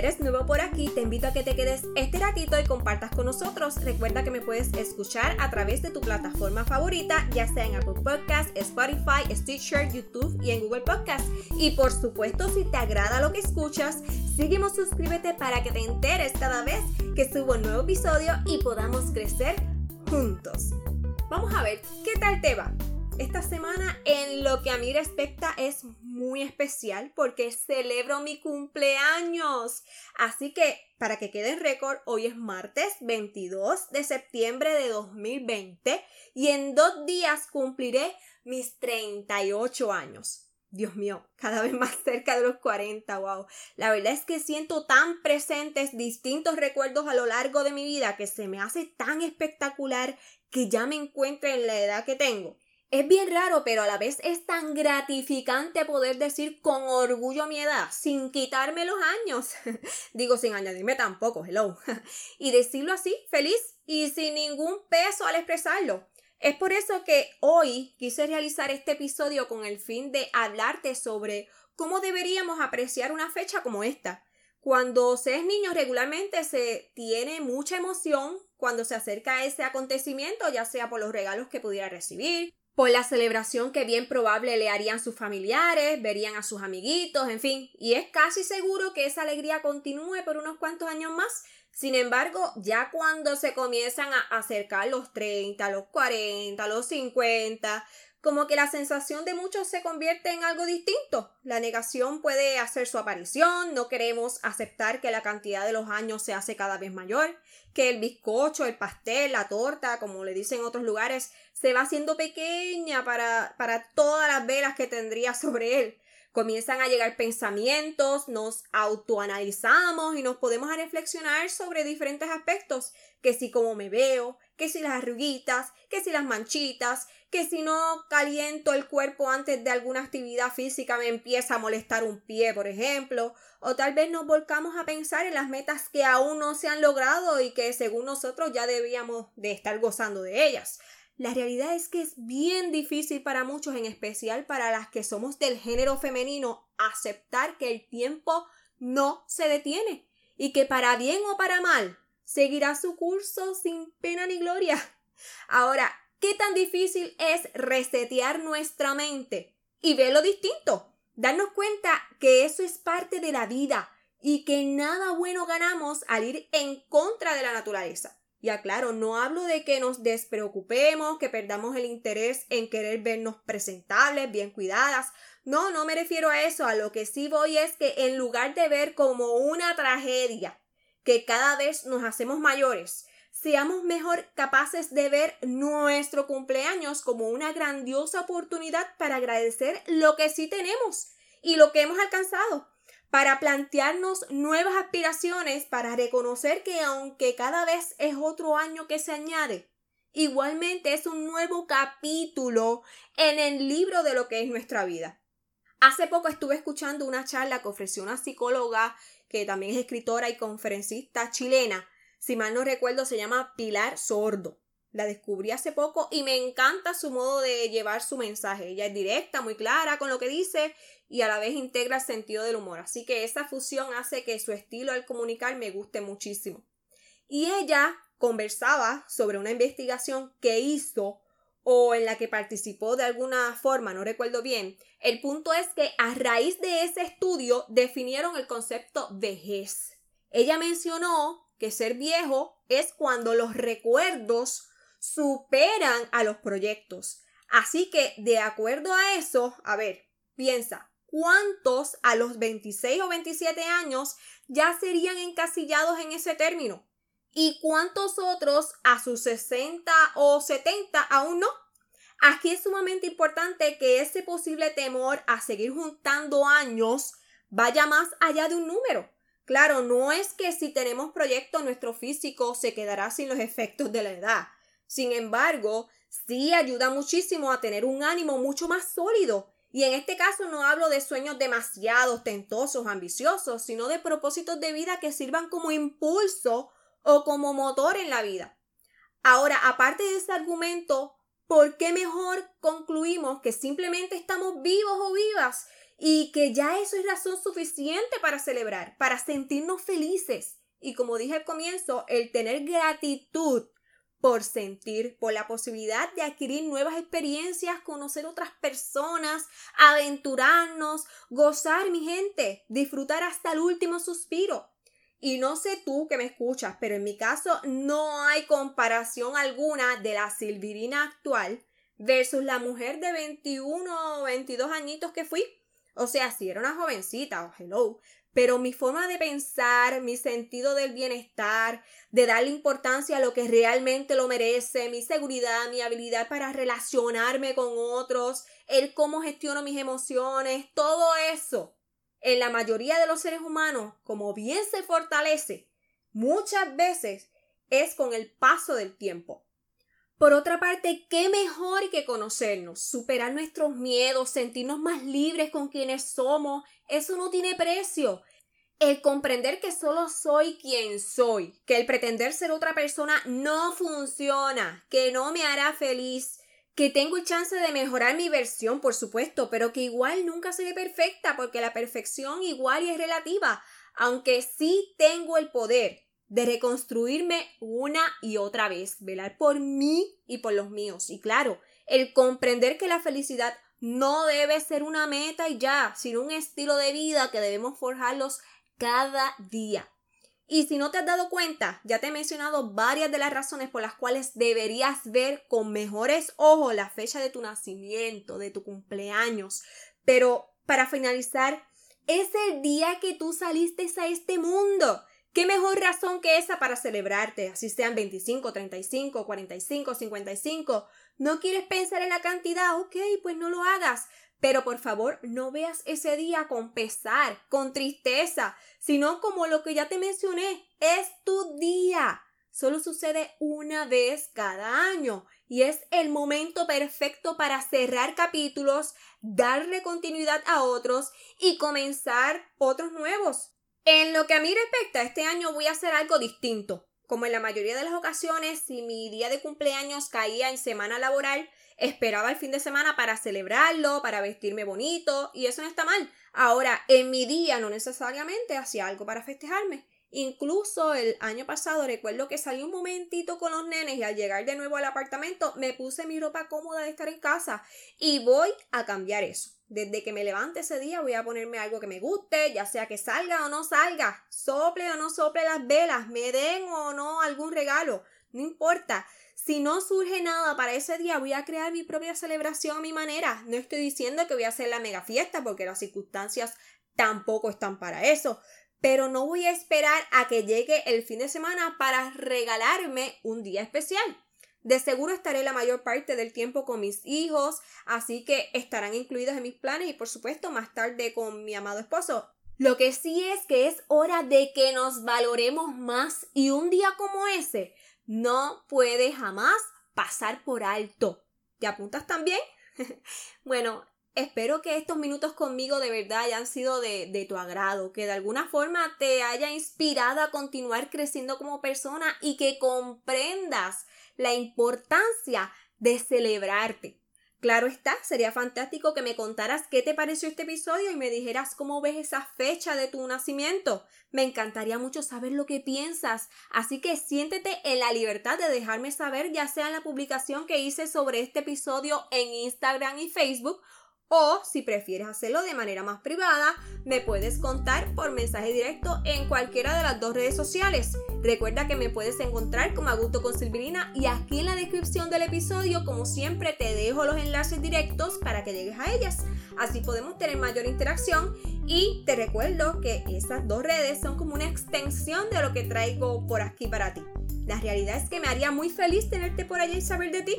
eres nuevo por aquí, te invito a que te quedes este ratito y compartas con nosotros. Recuerda que me puedes escuchar a través de tu plataforma favorita, ya sea en Apple Podcast, Spotify, Stitcher, YouTube y en Google Podcast. Y por supuesto, si te agrada lo que escuchas, sígueme suscríbete para que te enteres cada vez que subo un nuevo episodio y podamos crecer juntos. Vamos a ver, ¿qué tal te va? Esta semana en lo que a mí respecta es muy especial porque celebro mi cumpleaños. Así que, para que quede en récord, hoy es martes 22 de septiembre de 2020 y en dos días cumpliré mis 38 años. Dios mío, cada vez más cerca de los 40, wow. La verdad es que siento tan presentes distintos recuerdos a lo largo de mi vida que se me hace tan espectacular que ya me encuentre en la edad que tengo. Es bien raro, pero a la vez es tan gratificante poder decir con orgullo mi edad, sin quitarme los años. Digo, sin añadirme tampoco, hello. y decirlo así, feliz y sin ningún peso al expresarlo. Es por eso que hoy quise realizar este episodio con el fin de hablarte sobre cómo deberíamos apreciar una fecha como esta. Cuando se es niño regularmente se tiene mucha emoción cuando se acerca a ese acontecimiento, ya sea por los regalos que pudiera recibir, por la celebración que bien probable le harían sus familiares, verían a sus amiguitos, en fin, y es casi seguro que esa alegría continúe por unos cuantos años más. Sin embargo, ya cuando se comienzan a acercar los 30, los 40, los 50, como que la sensación de muchos se convierte en algo distinto. La negación puede hacer su aparición, no queremos aceptar que la cantidad de los años se hace cada vez mayor, que el bizcocho, el pastel, la torta, como le dicen en otros lugares, se va haciendo pequeña para, para todas las velas que tendría sobre él. Comienzan a llegar pensamientos, nos autoanalizamos y nos podemos a reflexionar sobre diferentes aspectos, que si como me veo, que si las arruguitas, que si las manchitas, que si no caliento el cuerpo antes de alguna actividad física me empieza a molestar un pie, por ejemplo, o tal vez nos volcamos a pensar en las metas que aún no se han logrado y que según nosotros ya debíamos de estar gozando de ellas. La realidad es que es bien difícil para muchos, en especial para las que somos del género femenino, aceptar que el tiempo no se detiene y que para bien o para mal seguirá su curso sin pena ni gloria. Ahora, ¿qué tan difícil es resetear nuestra mente y verlo distinto? Darnos cuenta que eso es parte de la vida y que nada bueno ganamos al ir en contra de la naturaleza. Y aclaro, no hablo de que nos despreocupemos, que perdamos el interés en querer vernos presentables, bien cuidadas. No, no me refiero a eso. A lo que sí voy es que en lugar de ver como una tragedia que cada vez nos hacemos mayores, seamos mejor capaces de ver nuestro cumpleaños como una grandiosa oportunidad para agradecer lo que sí tenemos y lo que hemos alcanzado para plantearnos nuevas aspiraciones, para reconocer que aunque cada vez es otro año que se añade, igualmente es un nuevo capítulo en el libro de lo que es nuestra vida. Hace poco estuve escuchando una charla que ofreció una psicóloga que también es escritora y conferencista chilena. Si mal no recuerdo, se llama Pilar Sordo. La descubrí hace poco y me encanta su modo de llevar su mensaje. Ella es directa, muy clara con lo que dice y a la vez integra el sentido del humor. Así que esa fusión hace que su estilo al comunicar me guste muchísimo. Y ella conversaba sobre una investigación que hizo o en la que participó de alguna forma, no recuerdo bien. El punto es que a raíz de ese estudio definieron el concepto vejez. Ella mencionó que ser viejo es cuando los recuerdos superan a los proyectos. Así que, de acuerdo a eso, a ver, piensa, ¿cuántos a los 26 o 27 años ya serían encasillados en ese término? ¿Y cuántos otros a sus 60 o 70 aún no? Aquí es sumamente importante que ese posible temor a seguir juntando años vaya más allá de un número. Claro, no es que si tenemos proyectos nuestro físico se quedará sin los efectos de la edad. Sin embargo, sí ayuda muchísimo a tener un ánimo mucho más sólido y en este caso no hablo de sueños demasiado ostentosos, ambiciosos, sino de propósitos de vida que sirvan como impulso o como motor en la vida. Ahora, aparte de ese argumento, ¿por qué mejor concluimos que simplemente estamos vivos o vivas y que ya eso es razón suficiente para celebrar, para sentirnos felices? Y como dije al comienzo, el tener gratitud por sentir, por la posibilidad de adquirir nuevas experiencias, conocer otras personas, aventurarnos, gozar, mi gente, disfrutar hasta el último suspiro. Y no sé tú que me escuchas, pero en mi caso no hay comparación alguna de la Silvirina actual versus la mujer de 21 o 22 añitos que fui. O sea, si era una jovencita, oh, hello, pero mi forma de pensar, mi sentido del bienestar, de darle importancia a lo que realmente lo merece, mi seguridad, mi habilidad para relacionarme con otros, el cómo gestiono mis emociones, todo eso, en la mayoría de los seres humanos, como bien se fortalece, muchas veces es con el paso del tiempo. Por otra parte, qué mejor que conocernos, superar nuestros miedos, sentirnos más libres con quienes somos, eso no tiene precio. El comprender que solo soy quien soy, que el pretender ser otra persona no funciona, que no me hará feliz, que tengo chance de mejorar mi versión, por supuesto, pero que igual nunca seré perfecta porque la perfección igual y es relativa, aunque sí tengo el poder de reconstruirme una y otra vez, velar por mí y por los míos. Y claro, el comprender que la felicidad no debe ser una meta y ya, sino un estilo de vida que debemos forjarlos cada día. Y si no te has dado cuenta, ya te he mencionado varias de las razones por las cuales deberías ver con mejores ojos la fecha de tu nacimiento, de tu cumpleaños. Pero para finalizar, es el día que tú saliste a este mundo. ¿Qué mejor razón que esa para celebrarte? Así sean 25, 35, 45, 55. ¿No quieres pensar en la cantidad? Ok, pues no lo hagas. Pero por favor, no veas ese día con pesar, con tristeza, sino como lo que ya te mencioné, es tu día. Solo sucede una vez cada año y es el momento perfecto para cerrar capítulos, darle continuidad a otros y comenzar otros nuevos. En lo que a mí respecta, este año voy a hacer algo distinto. Como en la mayoría de las ocasiones, si mi día de cumpleaños caía en semana laboral, esperaba el fin de semana para celebrarlo, para vestirme bonito, y eso no está mal. Ahora, en mi día no necesariamente hacía algo para festejarme. Incluso el año pasado recuerdo que salí un momentito con los nenes y al llegar de nuevo al apartamento me puse mi ropa cómoda de estar en casa y voy a cambiar eso. Desde que me levante ese día voy a ponerme algo que me guste, ya sea que salga o no salga, sople o no sople las velas, me den o no algún regalo, no importa. Si no surge nada para ese día, voy a crear mi propia celebración a mi manera. No estoy diciendo que voy a hacer la mega fiesta porque las circunstancias tampoco están para eso. Pero no voy a esperar a que llegue el fin de semana para regalarme un día especial. De seguro estaré la mayor parte del tiempo con mis hijos, así que estarán incluidos en mis planes y por supuesto más tarde con mi amado esposo. Lo que sí es que es hora de que nos valoremos más y un día como ese no puede jamás pasar por alto. ¿Te apuntas también? bueno, Espero que estos minutos conmigo de verdad hayan sido de, de, tu agrado, que de alguna forma te haya inspirado a continuar creciendo como persona y que comprendas la importancia de celebrarte. Claro está, sería fantástico que me contaras qué te pareció este episodio y me dijeras cómo ves esa fecha de tu nacimiento. Me encantaría mucho saber lo que piensas, así que siéntete en la libertad de dejarme saber ya sea en la publicación que hice sobre este episodio en Instagram y Facebook o si prefieres hacerlo de manera más privada, me puedes contar por mensaje directo en cualquiera de las dos redes sociales. Recuerda que me puedes encontrar como Agusto con Silvirina y aquí en la descripción del episodio, como siempre, te dejo los enlaces directos para que llegues a ellas. Así podemos tener mayor interacción y te recuerdo que esas dos redes son como una extensión de lo que traigo por aquí para ti. La realidad es que me haría muy feliz tenerte por allá y saber de ti.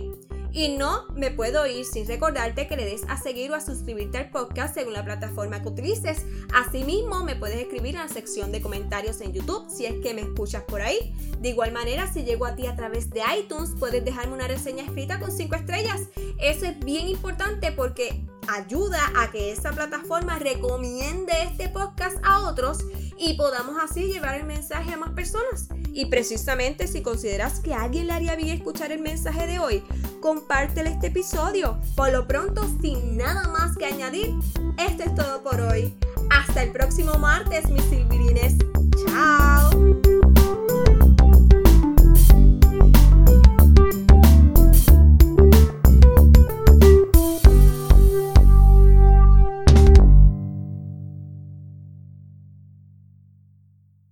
Y no me puedo ir sin recordarte que le des a seguir o a suscribirte al podcast según la plataforma que utilices. Asimismo, me puedes escribir en la sección de comentarios en YouTube si es que me escuchas por ahí. De igual manera, si llego a ti a través de iTunes, puedes dejarme una reseña escrita con 5 estrellas. Eso es bien importante porque ayuda a que esa plataforma recomiende este podcast a otros y podamos así llevar el mensaje a más personas. Y precisamente si consideras que a alguien le haría bien escuchar el mensaje de hoy, compártele este episodio. Por lo pronto, sin nada más que añadir, esto es todo por hoy. Hasta el próximo martes, mis silvirines. Chao.